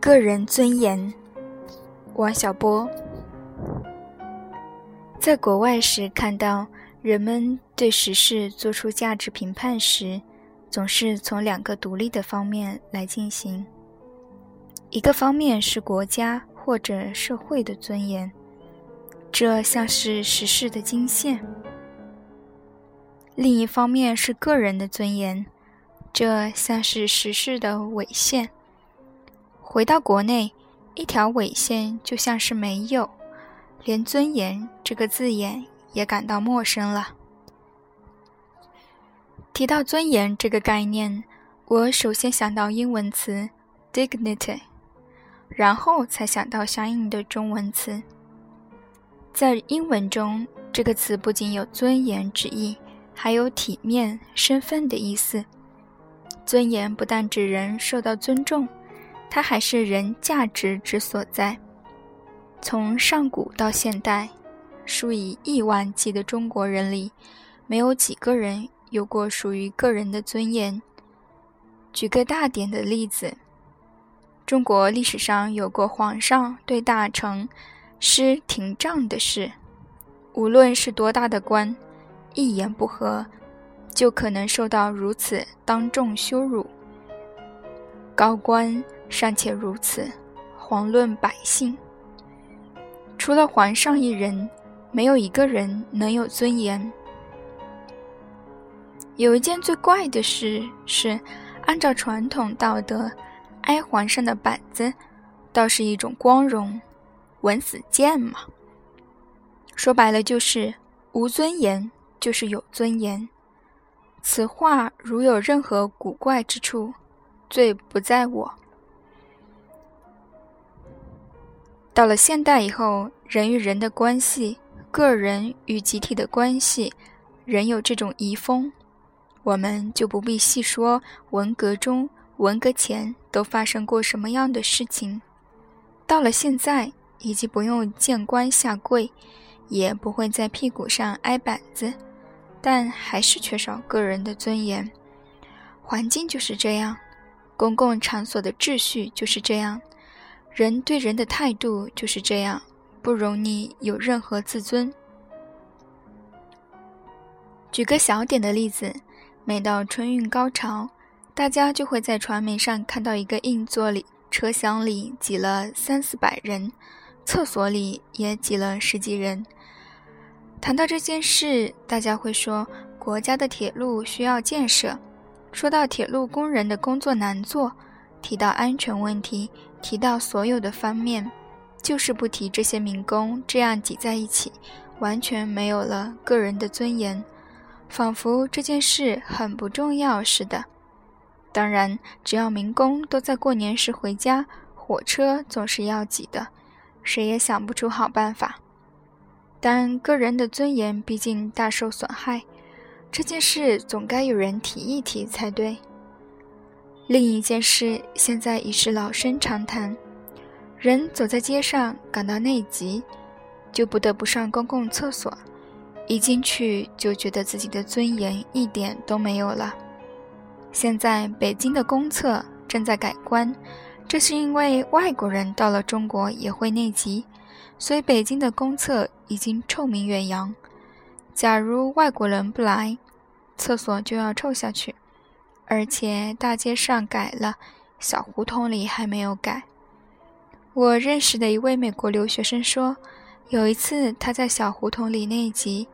个人尊严，王小波。在国外时，看到人们对时事做出价值评判时，总是从两个独立的方面来进行。一个方面是国家或者社会的尊严，这像是时事的经线；另一方面是个人的尊严。这像是时事的纬线。回到国内，一条纬线就像是没有，连尊严这个字眼也感到陌生了。提到尊严这个概念，我首先想到英文词 dignity，然后才想到相应的中文词。在英文中，这个词不仅有尊严之意，还有体面、身份的意思。尊严不但指人受到尊重，它还是人价值之所在。从上古到现代，数以亿万计的中国人里，没有几个人有过属于个人的尊严。举个大点的例子，中国历史上有过皇上对大臣施廷杖的事，无论是多大的官，一言不合。就可能受到如此当众羞辱。高官尚且如此，遑论百姓。除了皇上一人，没有一个人能有尊严。有一件最怪的事是，按照传统道德，挨皇上的板子，倒是一种光荣。闻死贱嘛！说白了就是无尊严，就是有尊严。此话如有任何古怪之处，罪不在我。到了现代以后，人与人的关系，个人与集体的关系，仍有这种遗风，我们就不必细说文革中、文革前都发生过什么样的事情。到了现在，已经不用见官下跪，也不会在屁股上挨板子。但还是缺少个人的尊严，环境就是这样，公共场所的秩序就是这样，人对人的态度就是这样，不容你有任何自尊。举个小点的例子，每到春运高潮，大家就会在传媒上看到一个硬座里，车厢里挤了三四百人，厕所里也挤了十几人。谈到这件事，大家会说国家的铁路需要建设；说到铁路工人的工作难做，提到安全问题，提到所有的方面，就是不提这些民工这样挤在一起，完全没有了个人的尊严，仿佛这件事很不重要似的。当然，只要民工都在过年时回家，火车总是要挤的，谁也想不出好办法。但个人的尊严毕竟大受损害，这件事总该有人提一提才对。另一件事现在已是老生常谈，人走在街上感到内急，就不得不上公共厕所，一进去就觉得自己的尊严一点都没有了。现在北京的公厕正在改观，这是因为外国人到了中国也会内急。所以，北京的公厕已经臭名远扬。假如外国人不来，厕所就要臭下去。而且，大街上改了，小胡同里还没有改。我认识的一位美国留学生说，有一次他在小胡同里内急，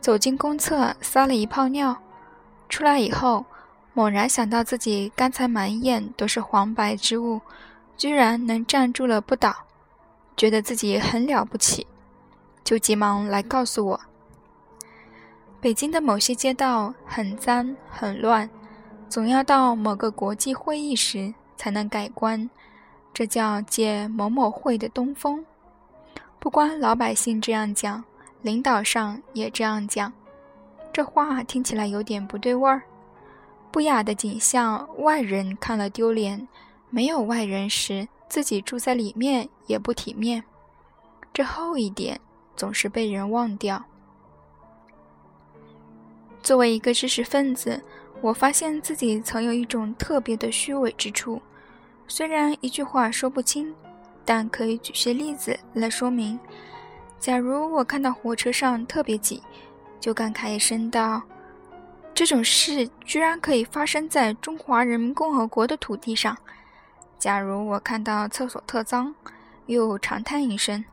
走进公厕撒了一泡尿，出来以后，猛然想到自己刚才满眼都是黄白之物，居然能站住了不倒。觉得自己很了不起，就急忙来告诉我：北京的某些街道很脏很乱，总要到某个国际会议时才能改观，这叫借某某会的东风。不光老百姓这样讲，领导上也这样讲。这话听起来有点不对味儿。不雅的景象，外人看了丢脸；没有外人时，自己住在里面也不体面，这后一点总是被人忘掉。作为一个知识分子，我发现自己曾有一种特别的虚伪之处，虽然一句话说不清，但可以举些例子来说明。假如我看到火车上特别挤，就感慨一声道：“这种事居然可以发生在中华人民共和国的土地上。”假如我看到厕所特脏，又长叹一声：“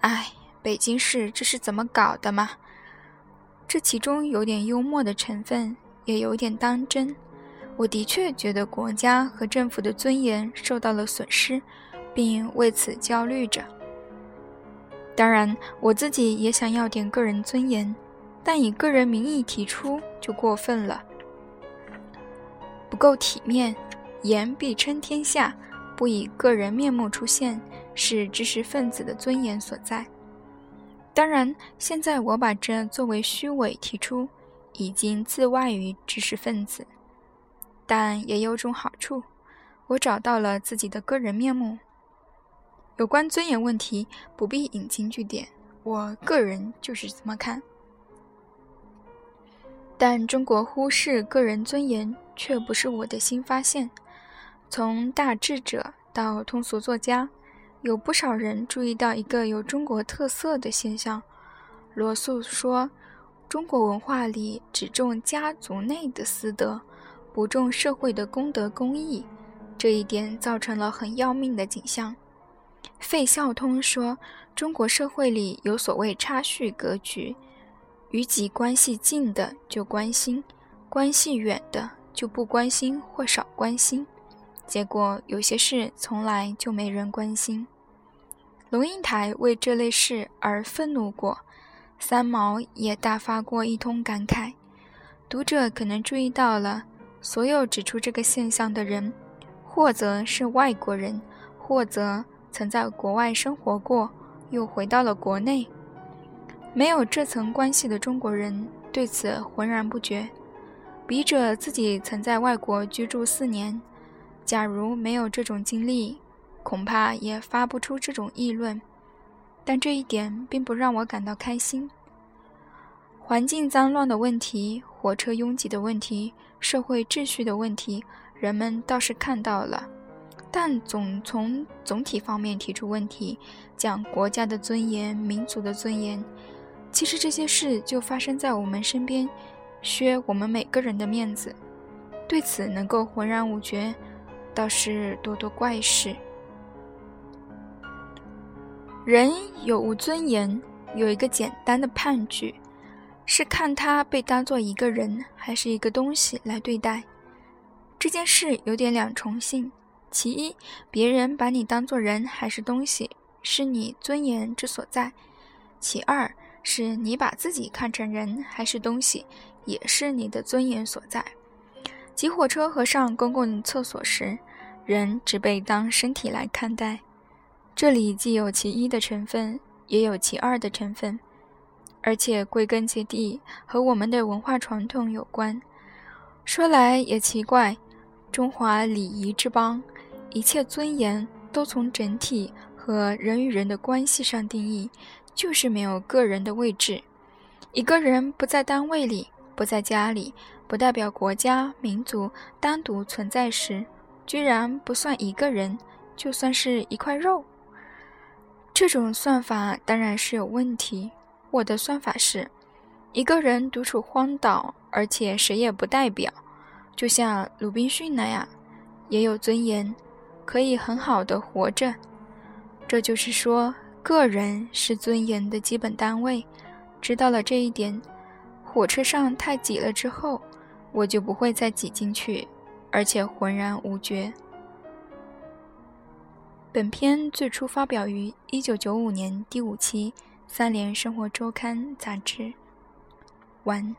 唉，北京市这是怎么搞的嘛？”这其中有点幽默的成分，也有点当真。我的确觉得国家和政府的尊严受到了损失，并为此焦虑着。当然，我自己也想要点个人尊严，但以个人名义提出就过分了，不够体面。言必称天下，不以个人面目出现，是知识分子的尊严所在。当然，现在我把这作为虚伪提出，已经自外于知识分子。但也有种好处，我找到了自己的个人面目。有关尊严问题，不必引经据典，我个人就是这么看。但中国忽视个人尊严，却不是我的新发现。从大智者到通俗作家，有不少人注意到一个有中国特色的现象。罗素说：“中国文化里只重家族内的私德。”不重社会的公德公义，这一点造成了很要命的景象。费孝通说：“中国社会里有所谓差序格局，与己关系近的就关心，关系远的就不关心或少关心。结果有些事从来就没人关心。”龙应台为这类事而愤怒过，三毛也大发过一通感慨。读者可能注意到了。所有指出这个现象的人，或者是外国人，或者曾在国外生活过，又回到了国内。没有这层关系的中国人对此浑然不觉。笔者自己曾在外国居住四年，假如没有这种经历，恐怕也发不出这种议论。但这一点并不让我感到开心。环境脏乱的问题，火车拥挤的问题。社会秩序的问题，人们倒是看到了，但总从总体方面提出问题，讲国家的尊严、民族的尊严，其实这些事就发生在我们身边，削我们每个人的面子。对此能够浑然无觉，倒是多多怪事。人有无尊严，有一个简单的判据。是看他被当做一个人还是一个东西来对待，这件事有点两重性。其一，别人把你当做人还是东西，是你尊严之所在；其二，是你把自己看成人还是东西，也是你的尊严所在。挤火车和上公共厕所时，人只被当身体来看待，这里既有其一的成分，也有其二的成分。而且归根结底和我们的文化传统有关。说来也奇怪，中华礼仪之邦，一切尊严都从整体和人与人的关系上定义，就是没有个人的位置。一个人不在单位里，不在家里，不代表国家民族单独存在时，居然不算一个人，就算是一块肉。这种算法当然是有问题。我的算法是，一个人独处荒岛，而且谁也不代表，就像鲁滨逊那样，也有尊严，可以很好的活着。这就是说，个人是尊严的基本单位。知道了这一点，火车上太挤了之后，我就不会再挤进去，而且浑然无觉。本篇最初发表于一九九五年第五期。三联生活周刊杂志，完。